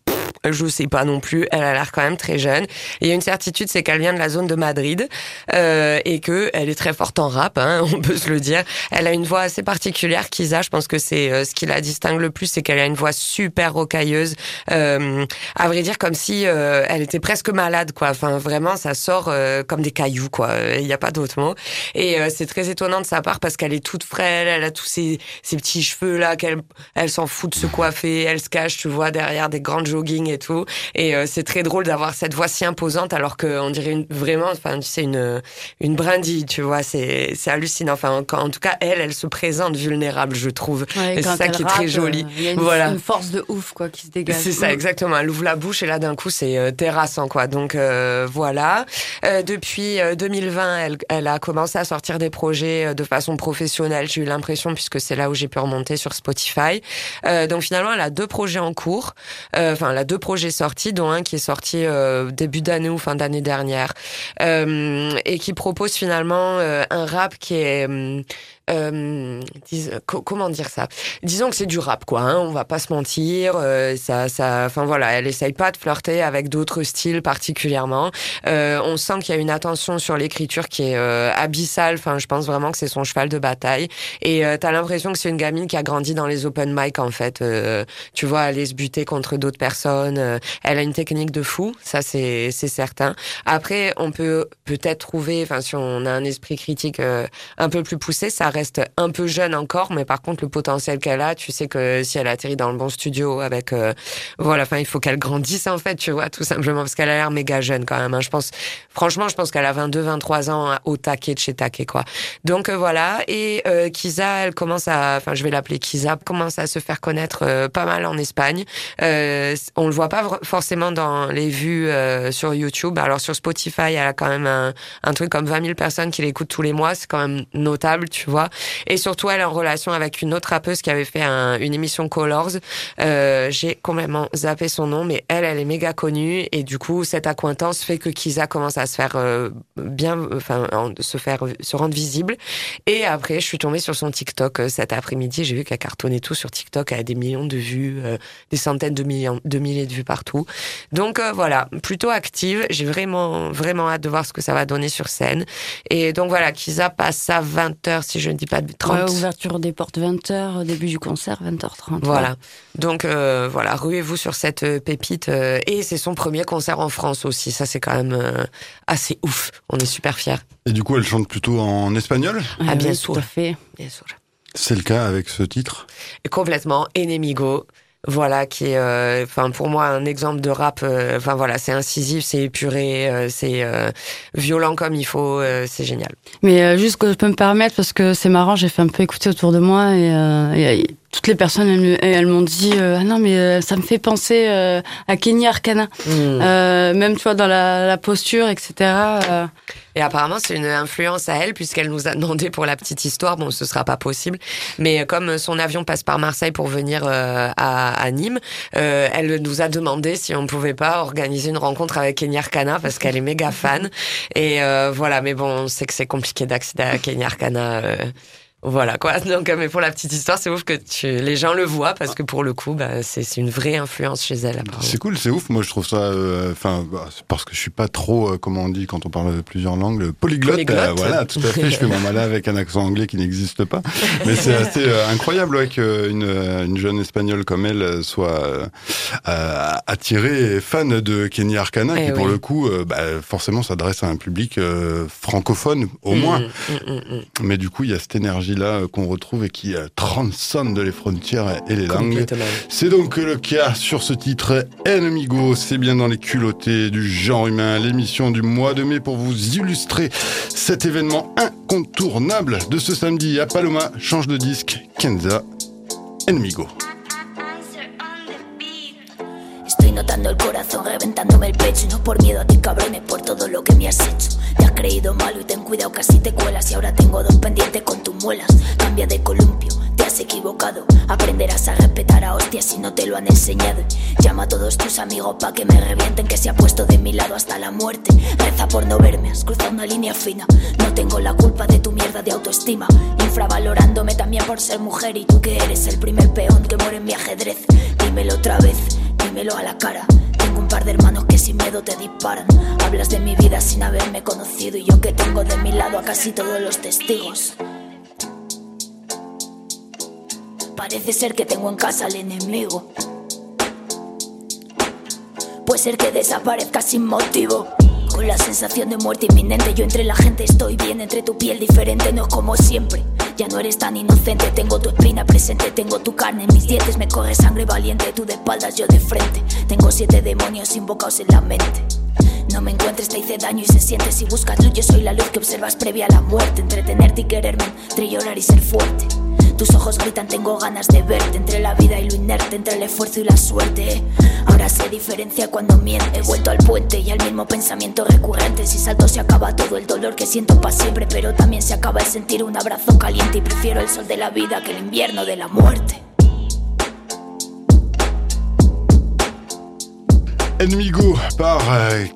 je sais pas non plus. Elle a l'air quand même très jeune. Il y a une certitude, c'est qu'elle vient de la zone de Madrid euh, et que elle est très forte en rap, hein, [LAUGHS] on peut se le dire. Elle a une voix assez particulière, Kisa. Je pense que c'est euh, ce qui la distingue le plus, c'est qu'elle a une voix super rocailleuse. Euh, à vrai dire, comme si euh, elle était presque malade, quoi. Enfin, vraiment, ça sort euh, comme des cailloux, quoi. Il n'y a pas d'autre mot. Et c'est très étonnant de sa part parce qu'elle est toute frêle, elle a tous ces petits cheveux là, qu'elle elle s'en fout de se coiffer, elle se cache, tu vois, derrière des grandes jogging et tout. Et euh, c'est très drôle d'avoir cette voix si imposante alors qu'on dirait une, vraiment, enfin, tu sais, une, une brindille, tu vois. C'est c'est hallucinant. Enfin, en, en tout cas, elle, elle se présente vulnérable, je trouve. Ouais, et c'est ça qui est très joli. euh, Il y a une, voilà. une force de ouf quoi qui se dégage. C'est ça, exactement. Elle ouvre la bouche et là, d'un coup, c'est euh, terrassant, quoi. Donc, euh, voilà. Euh, depuis euh, 2020, elle, elle a commencé à sortir des projets euh, de façon professionnelle, j'ai eu l'impression, puisque c'est là où j'ai pu remonter sur Spotify. Euh, donc, finalement, elle a deux projets en cours. Euh, Enfin, elle a deux projets sortis, dont un qui est sorti euh, début d'année ou fin d'année dernière. Euh, et qui propose finalement euh, un rap qui est... euh, comment dire ça? Disons que c'est du rap, quoi. Hein, on va pas se mentir. euh, ça, ça, enfin voilà, elle essaye pas de flirter avec d'autres styles particulièrement. Euh, on sent qu'il y a une attention sur l'écriture qui est euh, abyssale. Enfin, je pense vraiment que c'est son cheval de bataille. Et euh, t'as l'impression que c'est une gamine qui a grandi dans les open mic en fait. Tu vois, aller se buter contre d'autres personnes. elle a une technique de fou, ça c'est certain. Après, on peut peut-être trouver, enfin si on a un esprit critique un peu plus poussé, ça reste un peu jeune encore, mais par contre le potentiel qu'elle a, tu sais que si elle atterrit dans le bon studio avec, euh, voilà, enfin il faut qu'elle grandisse en fait, tu vois, tout simplement parce qu'elle a l'air méga jeune quand même. hein. Je pense, franchement, je pense qu'elle a 22, 23 ans hein, au taquet de chez taquet quoi. Donc euh, voilà, et euh, Kiza, elle commence à, enfin je vais l'appeler Kiza, commence à se faire connaître euh, pas mal en Espagne. Euh, on le voit pas forcément dans les vues euh, sur YouTube. Alors sur Spotify, elle a quand même un, un truc comme 20 000 personnes qui l'écoutent tous les mois. C'est quand même notable, tu vois. Et surtout, elle est en relation avec une autre rappeuse qui avait fait un- une émission Colors. Euh, J'ai complètement zappé son nom, mais elle, elle est méga connue. Et du coup, cette accointance fait que Kiza commence à se faire euh, bien, enfin, en- se faire, se rendre visible. Et après, je suis tombée sur son TikTok euh, cet après-midi. J'ai vu qu'elle cartonnait tout sur TikTok. Elle a des millions de vues, euh, des centaines de millions, de milliers de vues partout. Donc euh, voilà, plutôt active. J'ai vraiment, vraiment hâte de voir ce que ça va donner sur scène. Et donc voilà, Kiza passe à 20h, si je ne dis pas de 30. Ouais, ouverture des portes 20h, début du concert 20h30. Voilà. Donc euh, voilà, ruez-vous sur cette euh, pépite. euh, et c'est son premier concert en France aussi. Ça, c'est quand même euh, assez ouf. On est super fiers. Et du coup, elle chante plutôt en espagnol? Ah, bien oui, sûr. Tout à fait. Bien sûr. C'est le cas avec ce titre? Et complètement Enemigo. Voilà, qui est, euh, enfin, pour moi, un exemple de rap. euh, Enfin, voilà, c'est incisif, c'est épuré, euh, c'est euh, violent comme il faut, c'est génial. Mais juste que je peux me permettre, parce que c'est marrant, j'ai fait un peu écouter autour de moi et, et toutes les personnes, elles, elles m'ont dit euh, Ah non, mais euh, ça me fait penser euh, à Kenny Arcana. Mm. Euh, même, tu vois, dans la, la posture, etc. euh, Et apparemment, c'est une influence à elle, puisqu'elle nous a demandé pour la petite histoire, bon, ce sera pas possible, mais comme son avion passe par Marseille pour venir euh, à, à Nîmes, euh, elle nous a demandé si on pouvait pas organiser une rencontre avec Kenny Arcana, parce qu'elle est méga fan. Et euh, voilà, mais bon, on sait que c'est compliqué d'accéder à Kenny Arcana. Euh, voilà quoi. [LAUGHS] Donc, euh, mais pour la petite histoire, c'est ouf que tu, les gens le voient parce que pour le coup, bah, c'est une vraie influence chez elle. C'est cool, c'est ouf. Moi, je trouve ça. euh, Enfin, bah, parce que je suis pas trop, euh, comment on dit quand on parle de plusieurs langues, le polyglotte. Polyglotte. euh, voilà, tout à fait. Je fais mon malin avec un accent anglais qui n'existe pas. Mais c'est [LAUGHS] assez euh, incroyable ouais, qu'une euh, une jeune espagnole comme elle euh, soit euh, euh, attirée et fan de Kenny Arcana, Eh qui pour le coup, euh, bah, forcément, s'adresse à un public euh, francophone au Mm, moins. mm, mm, mm. Mais du coup, il y a cette énergie-là euh, qu'on retrouve et qui euh, transcende les frontières et les langues. C'est donc le cas sur ce titre Enemigo, c'est bien dans les culottés du genre humain, l'émission du mois de mai pour vous illustrer cet événement incontournable de ce samedi à Paloma, change de disque, Kenza, Enemigo. Estoy notando el corazón reventándome el pecho y no por miedo a ti cabrones por todo lo que me has hecho. Te has creído malo y ten cuidado casi te cuelas y ahora tengo dos pendientes con tus muelas. Cambia de columpio, te has equivocado. Aprenderás a respetar a hostias si no te lo han enseñado. Llama a todos tus amigos pa' que me revienten que se ha puesto de mi lado hasta la muerte. Reza por no verme, has cruzado una línea fina. No tengo la culpa de tu mierda de autoestima. Infravalorándome también por ser mujer y tú que eres el primer peón que muere en mi ajedrez. Dímelo otra vez. Dímelo a la cara. Tengo un par de hermanos que sin miedo te disparan. Hablas de mi vida sin haberme conocido y yo que tengo de mi lado a casi todos los testigos. Parece ser que tengo en casa al enemigo. Puede ser que desaparezca sin motivo. Con la sensación de muerte inminente, yo entre la gente estoy bien, entre tu piel diferente, no es como siempre. Ya no eres tan inocente, tengo tu espina presente, tengo tu carne en mis dientes, me corre sangre valiente, tú de espaldas, yo de frente. Tengo siete demonios invocados en la mente. No me encuentres, te hice daño y se siente. Si buscas luz, yo soy la luz que observas previa a la muerte. Entretenerte y quererme, entre y ser fuerte. Tus ojos gritan, tengo ganas de verte. Entre la vida y lo inerte, entre el esfuerzo y la suerte. Ahora sé diferencia cuando miente. He vuelto al puente y al mismo pensamiento recurrente. Si salto, se acaba todo el dolor que siento para siempre. Pero también se acaba el sentir un abrazo caliente. Y prefiero el sol de la vida que el invierno de la muerte. Enemigo par euh,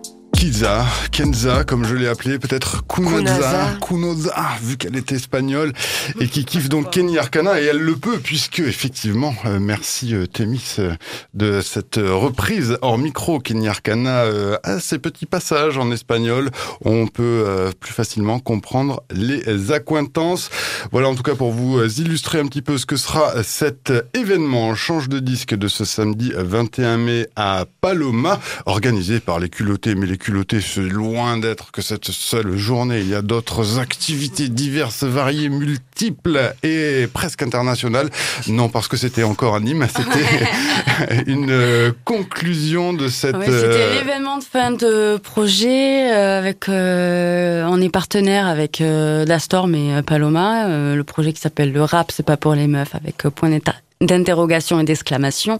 Kiza, Kenza, comme je l'ai appelé, peut-être Kunoza, Kunoza. Vu qu'elle est espagnole, et qui kiffe donc [LAUGHS] Kenny Arcana, et elle le peut, puisque effectivement, euh, merci euh, Thémis euh, de cette reprise hors micro. Kenny Arcana a ses petits passages en espagnol, on peut plus facilement comprendre les accointances. Voilà en tout cas pour vous illustrer un petit peu ce que sera cet événement change de disque de ce samedi 21 mai à Paloma, organisé par les culottés. Mais les culottés, c'est loin d'être que cette seule journée. Il y a d'autres activités diverses, variées, multiples et presque internationales. Non, parce que c'était encore à Nîmes, c'était [LAUGHS] une conclusion de cette... Ouais, c'était euh, l'événement de fin de projet euh, avec euh, on est partenaire avec euh, Dastorm et Paloma, euh, le projet qui s'appelle le rap c'est pas pour les meufs avec point d'état d'interrogation et d'exclamation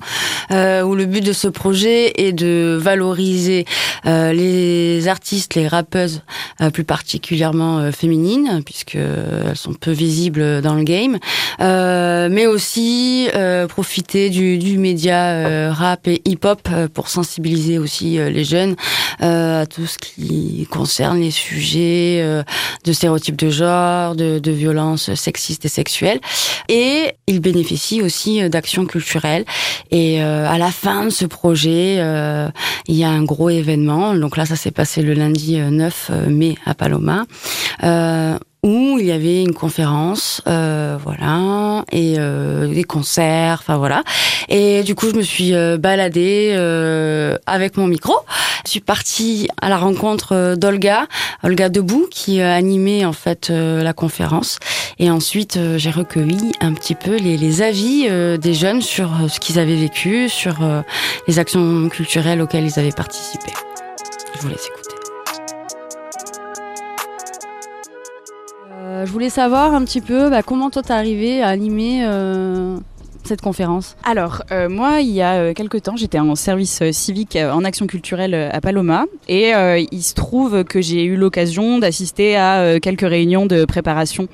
euh, où le but de ce projet est de valoriser euh, les artistes, les rappeuses euh, plus particulièrement euh, féminines puisque euh, elles sont peu visibles dans le game euh, mais aussi profiter du, du média rap et hip-hop pour sensibiliser aussi les jeunes à tout ce qui concerne les sujets de stéréotypes de genre, de, de violences sexistes et sexuelles. Et il bénéficie aussi euh, d'actions culturelles. Et euh, à la fin de ce projet, euh, il y a un gros événement. Donc là, ça s'est passé le lundi euh, 9 mai à Paloma. Où il y avait une conférence, euh, voilà, et euh, des concerts, enfin voilà. Et du coup, je me suis euh, baladée euh, avec mon micro. Je suis partie à la rencontre euh, d'Olga, Olga Debout, qui euh, animait en fait la conférence. Et ensuite, j'ai recueilli un petit peu les, les avis des jeunes sur ce qu'ils avaient vécu, sur les actions culturelles auxquelles ils avaient participé. Je vous laisse écouter. Je voulais savoir un petit peu bah, comment toi t'es arrivé à animer euh, cette conférence Alors, euh, moi, il y a euh, quelques temps, j'étais en service euh, civique euh, en action culturelle à Paloma. Et euh, il se trouve que j'ai eu l'occasion d'assister à euh, quelques réunions de préparation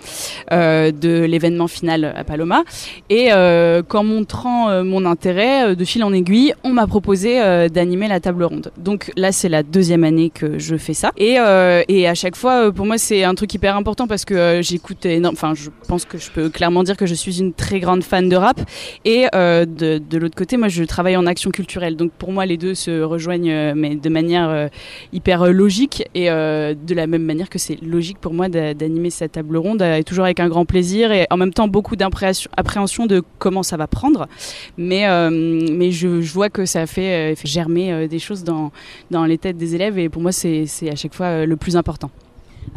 de l'événement final à Paloma. Et qu'en montrant mon intérêt, de fil en aiguille, on m'a proposé d'animer la table ronde. Donc là, c'est la deuxième année que je fais ça. Et, et à chaque fois, pour moi, c'est un truc hyper important parce que j'écoute énorme. Enfin, je pense que je peux clairement dire que je suis une très grande fan de rap. Et euh, de, l'autre côté, moi, je travaille en action culturelle. Donc pour moi, les deux se rejoignent, euh, mais de manière euh, hyper logique. Et de la même manière que c'est logique pour moi d'a- d'animer cette table ronde, et toujours avec un grand plaisir et en même temps beaucoup d'appréhension appréhension de comment ça va prendre. Mais, mais je, vois que ça fait, germer des choses dans, dans les têtes des élèves. Et pour moi, c'est à chaque fois le plus important.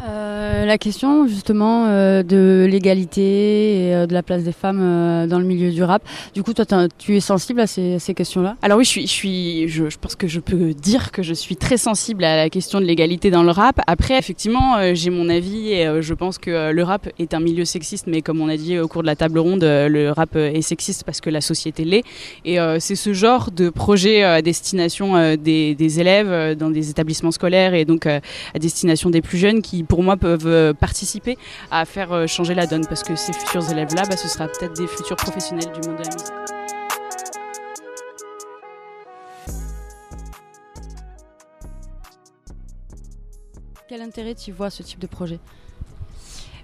Euh, la question justement euh, de l'égalité et euh, de la place des femmes dans le milieu du rap. Du coup, toi, tu es sensible à ces, questions-là? Alors oui, je suis, je pense que je peux dire que je suis très sensible à la question de l'égalité dans le rap. Après, effectivement, j'ai mon avis et je pense que le rap est un milieu sexiste, mais comme on a dit au cours de la table ronde, le rap est sexiste parce que la société l'est. Et c'est ce genre de projet à destination des, élèves dans des établissements scolaires et donc à destination des plus jeunes qui, pour moi, peuvent euh, participer à faire euh, changer la donne parce que ces futurs élèves-là, bah, ce sera peut-être des futurs professionnels du monde de la musique. Quel intérêt tu vois ce type de projet?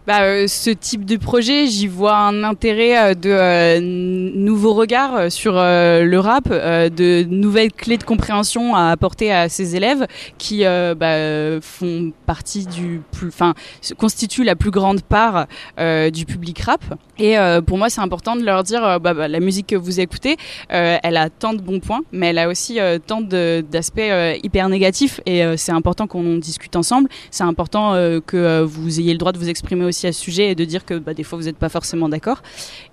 Bah, euh, ce type de projet, j'y vois un intérêt euh, de euh, nouveaux regards euh, sur le rap, de nouvelles clés de compréhension à apporter à ces élèves qui bah, font partie du plus, enfin, constituent la plus grande part du public rap. Et euh, pour moi, c'est important de leur dire, euh, bah, bah, la musique que vous écoutez, euh, elle a tant de bons points, mais elle a aussi euh, tant d'aspects euh, hyper négatifs. Et c'est important qu'on discute ensemble. C'est important que vous ayez le droit de vous exprimer aussi à ce sujet et de dire que bah, des fois vous n'êtes pas forcément d'accord.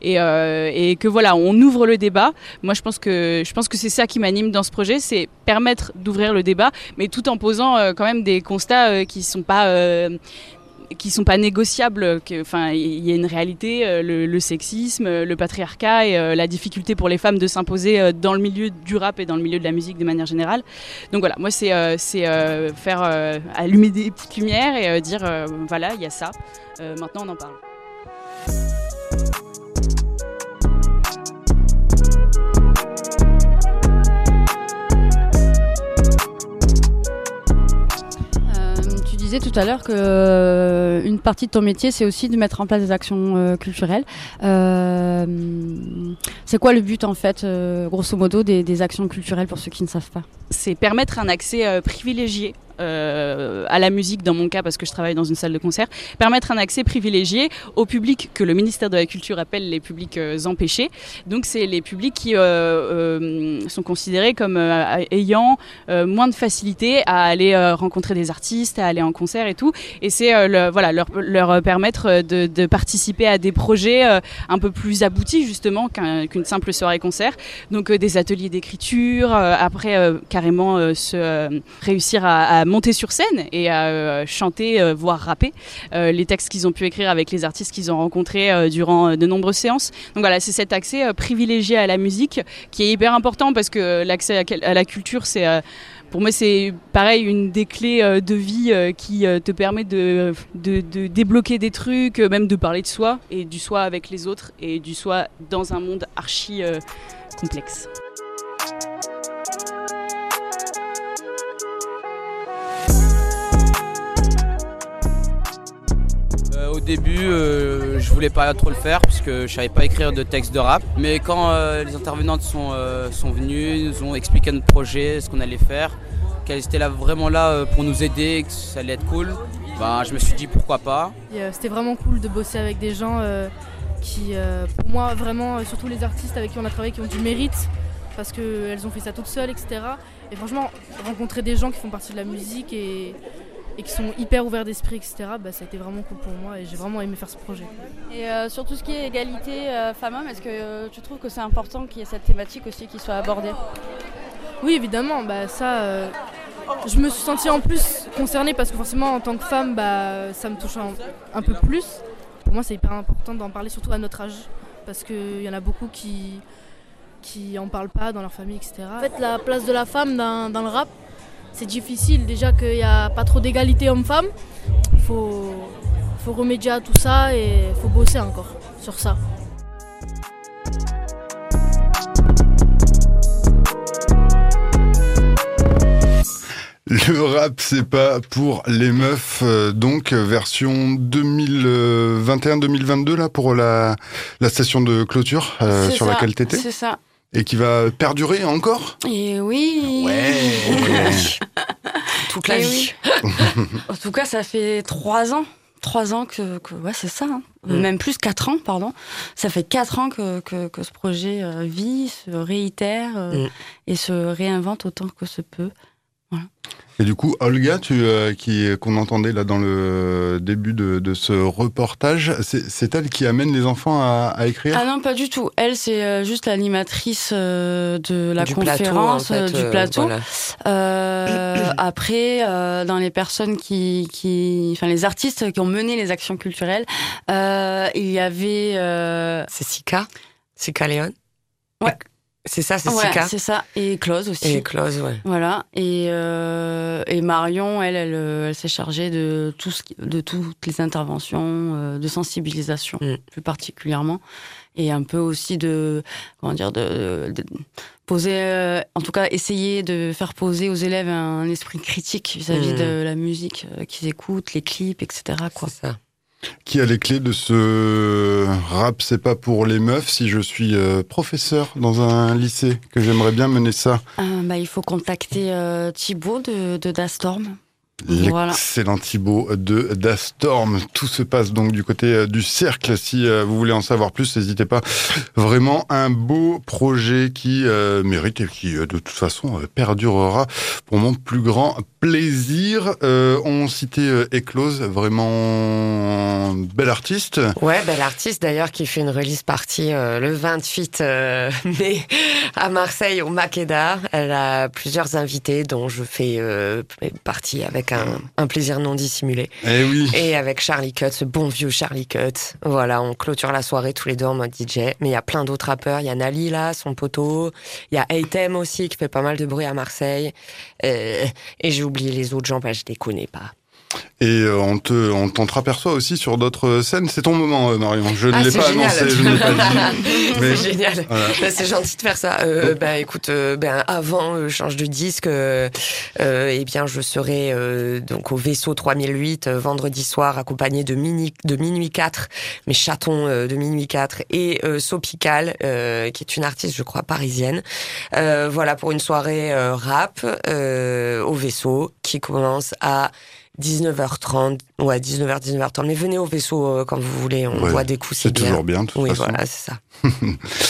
Et, et que voilà, on ouvre le débat. Moi, je pense que je pense que c'est ça qui m'anime dans ce projet, c'est permettre d'ouvrir le débat, mais tout en posant quand même des constats qui sont pas qui sont pas négociables. Enfin, il y a une réalité, euh, le, sexisme, euh, le patriarcat et euh, la difficulté pour les femmes de s'imposer dans le milieu du rap et dans le milieu de la musique de manière générale. Donc voilà, moi c'est faire allumer des petites lumières et dire voilà, il y a ça. Maintenant on en parle. Disais tout à l'heure que euh, une partie de ton métier, c'est aussi de mettre en place des actions euh, culturelles. Euh, c'est quoi le but en fait, grosso modo, des, actions culturelles pour ceux qui ne savent pas? C'est permettre un accès privilégié à la musique dans mon cas parce que je travaille dans une salle de concert, permettre un accès privilégié au public que le ministère de la Culture appelle les publics euh, empêchés. Donc c'est les publics qui euh, euh, sont considérés comme euh, ayant euh, moins de facilité à aller euh, rencontrer des artistes, à aller en concert et tout. Et c'est euh, voilà leur, leur permettre euh, de, participer à des projets euh, un peu plus aboutis justement qu'un- qu'une simple soirée concert. Donc euh, des ateliers d'écriture, euh, après euh, carrément euh, se euh, réussir à monter sur scène et à euh, chanter, euh, voire rapper euh, les textes qu'ils ont pu écrire avec les artistes qu'ils ont rencontrés durant de nombreuses séances. Donc voilà, c'est cet accès privilégié à la musique qui est hyper important parce que l'accès à, la culture, c'est pour moi, c'est pareil, une des clés de vie qui te permet de, de, de débloquer des trucs, même de parler de soi et du soi avec les autres et du soi dans un monde archi complexe. Euh, au début, euh, je voulais pas trop le faire parce que je savais pas écrire de texte de rap. Mais quand euh, les intervenantes sont, euh, sont venues, nous ont expliqué notre projet, ce qu'on allait faire, qu'elles étaient là vraiment là pour nous aider, que ça allait être cool, ben, je me suis dit pourquoi pas. C'était vraiment cool de bosser avec des gens qui, pour moi, vraiment, surtout les artistes avec qui on a travaillé, qui ont du mérite, parce qu'elles ont fait ça toutes seules, etc. Et franchement, rencontrer des gens qui font partie de la musique et, et qui sont hyper ouverts d'esprit, etc., bah, ça a été vraiment cool pour moi et j'ai vraiment aimé faire ce projet. Et euh, sur tout ce qui est égalité euh, femmes-hommes, est-ce que euh, tu trouves que c'est important qu'il y ait cette thématique aussi qui soit abordée? Oui, évidemment, bah, ça, euh, je me suis sentie en plus concernée parce que forcément, en tant que femme, bah, ça me touche un, un peu plus. Pour moi, c'est hyper important d'en parler, surtout à notre âge, parce qu'il y en a beaucoup qui qui en parlent pas dans leur famille, etc. En fait, la place de la femme dans, dans le rap, c'est difficile. Déjà qu'il n'y a pas trop d'égalité homme-femme. Il faut, faut remédier à tout ça et il faut bosser encore sur ça. Le rap, c'est pas pour les meufs, euh, donc euh, version 2021-2022 là pour la, la station de clôture euh, sur ça, laquelle t'étais? C'est ça. Et qui va perdurer encore? Et oui. Ouais. [LAUGHS] Toute la vie. oui. en tout cas, ça fait trois ans. Trois ans que, que- ouais, c'est ça. hein. Mm. Même plus, quatre ans, pardon. Ça fait quatre ans que, que, que ce projet euh, vit, se réitère euh, Mm. et se réinvente autant que se peut. Et du coup, Olga, tu, euh, qui qu'on entendait là dans le début de, de ce reportage, c'est c'est elle qui amène les enfants à, à écrire? Ah non, pas du tout. Elle, c'est euh, juste l'animatrice euh, de la Du plateau, conférence, en fait, du euh, plateau. voilà. Euh, [CLEARS THROAT] après, euh, dans les personnes qui, qui, enfin les artistes qui ont mené les actions culturelles, euh, il y avait. Euh... C'est Sika, Sika Léon. Ouais. C'est ça, c'est Ouais, c'est ça. Et Close aussi. Et Close, ouais. Voilà. Et, euh, et Marion, elle, elle, euh, elle s'est chargée de, tout ce qui- de toutes les interventions euh, de sensibilisation, Mm. plus particulièrement. Et un peu aussi de, comment dire, de, de poser, euh, en tout cas, essayer de faire poser aux élèves un esprit critique vis-à-vis Mm. de la musique euh, qu'ils écoutent, les clips, etc. Quoi. C'est ça. Qui a les clés de ce rap C'est pas pour les meufs si je suis euh, professeur dans un lycée que j'aimerais bien mener ça. Euh, bah, il faut contacter euh, Thibaut de, de Dastorm. Voilà. L'excellent Thibaut de Dastorm. Tout se passe donc du côté euh, du cercle. Si euh, vous voulez en savoir plus, n'hésitez pas. Vraiment un beau projet qui euh, mérite et qui, de toute façon, perdurera pour mon plus grand plaisir. Euh, on citait euh, Eclose, vraiment bel artiste. Ouais, belle artiste d'ailleurs qui fait une release party euh, le 28 euh, [LAUGHS] mai à Marseille au Makeda. Elle a plusieurs invités dont je fais partie avec un, un plaisir non dissimulé. Eh oui. Et avec Charlie Cut, ce bon vieux Charlie Cut. Voilà, on clôture la soirée tous les deux en mode DJ. Mais il y a plein d'autres rappeurs. Il y a Nali là, son poteau. Il y a Aitem aussi qui fait pas mal de bruit à Marseille. Et j'ai oublié les autres gens, bah, je les connais pas. Et euh, on te, on t'entreaperçoit aussi sur d'autres scènes. C'est ton moment, euh, Marion. Je ne Ah, l'ai pas génial. annoncé, je ne l'ai pas dit. [LAUGHS] Mais- C'est génial. Voilà. Bah, c'est gentil de faire ça. Euh, bah, écoute, euh, ben avant euh, change de disque, euh, euh, eh bien je serai euh, donc au vaisseau 3008 euh, vendredi soir accompagné de mini de minuit 4, mes chatons euh, de minuit 4 et euh, Sopical euh, qui est une artiste je crois parisienne. Euh, voilà pour une soirée euh, rap euh, au vaisseau qui commence à 19h30, ouais, 19h, 19h30. Mais venez au vaisseau euh, quand vous voulez, on Ouais, voit des coups, c'est toujours bien, de toute oui, façon. voilà, c'est ça. [LAUGHS]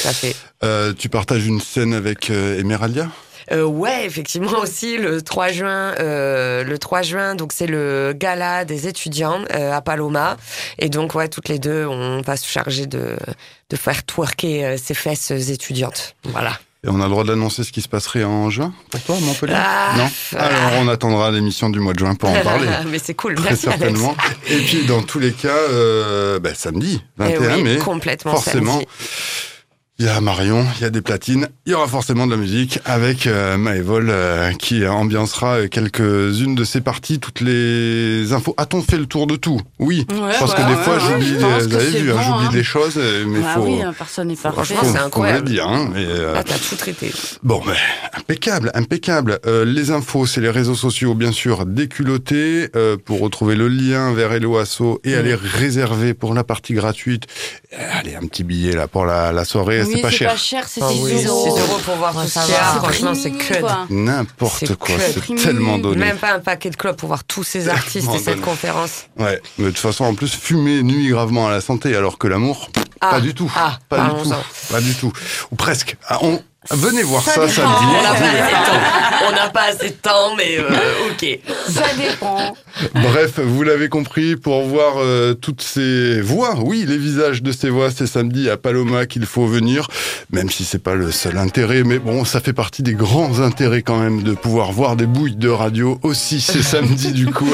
À fait. Euh, tu partages une scène avec euh, Emeralia Euh, ouais, effectivement [LAUGHS] aussi le 3 juin, euh, le 3 juin, donc c'est le gala des étudiants euh, à Paloma, et donc ouais, toutes les deux, on va se charger de de faire twerker euh, ces fesses étudiantes. Voilà. Et on a le droit d'annoncer ce qui se passerait en juin pour toi Montpellier Ah, Non ah. Alors on attendra l'émission du mois de juin pour en parler. Mais c'est cool, Très merci Alex. certainement. Et puis dans tous les cas, euh, bah, samedi 21 Eh oui, mai, complètement forcément. samedi. Il y a Marion, il y a des platines, il y aura forcément de la musique avec euh, Maëvol euh, qui ambiancera euh, quelques-unes de ses parties, toutes les infos. A-t-on fait le tour de tout? Oui, Ouais, parce que bah, des ouais, fois ouais, j'oublie, je des- pense vous que avez c'est vu, hein, bon, j'oublie hein. des choses, euh, mais Bah faut. oui, hein, personne n'est parfait. C'est incroyable. dire, hein, et, euh, Là, t'as tout traité. Bon, ben, impeccable, impeccable. Euh, les infos, c'est les réseaux sociaux, bien sûr, déculottés. Euh, pour retrouver le lien vers Hello Asso et aller réserver pour la partie gratuite. Euh, allez, un petit billet là pour la, la soirée, Oui, c'est pas cher. c'est Ah 6 oui, euros. 6 euros pour voir tout ça. Franchement, c'est que. N'importe quoi, c'est tellement donné. Même pas un paquet de clopes pour voir tous ces [LAUGHS] artistes et cette conférence. Ouais, mais de toute façon, en plus, fumer nuit gravement à la santé, alors que l'amour, Ah, pas du tout. ah, pas du tout. Pas du tout. Ou presque. Ah, on... Venez voir ça, dépend. samedi. On n'a pas assez de temps. On n'a pas assez de temps, mais euh, [LAUGHS] ok. Ça dépend. Bref, vous l'avez compris, pour voir euh, toutes ces voix, oui, les visages de ces voix, c'est samedi à Paloma qu'il faut venir, même si c'est pas le seul intérêt, mais bon, ça fait partie des grands intérêts quand même de pouvoir voir des bouilles de radio aussi, c'est [LAUGHS] samedi du coup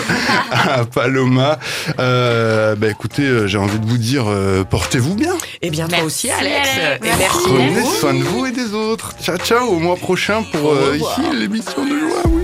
à Paloma. Euh, bah écoutez, euh, j'ai envie de vous dire, euh, portez-vous bien. Et bien toi aussi, Alex. Alex. Et merci. Prenez soin de vous et des autres. Ciao, ciao, au mois prochain pour euh, ici l'émission de juin.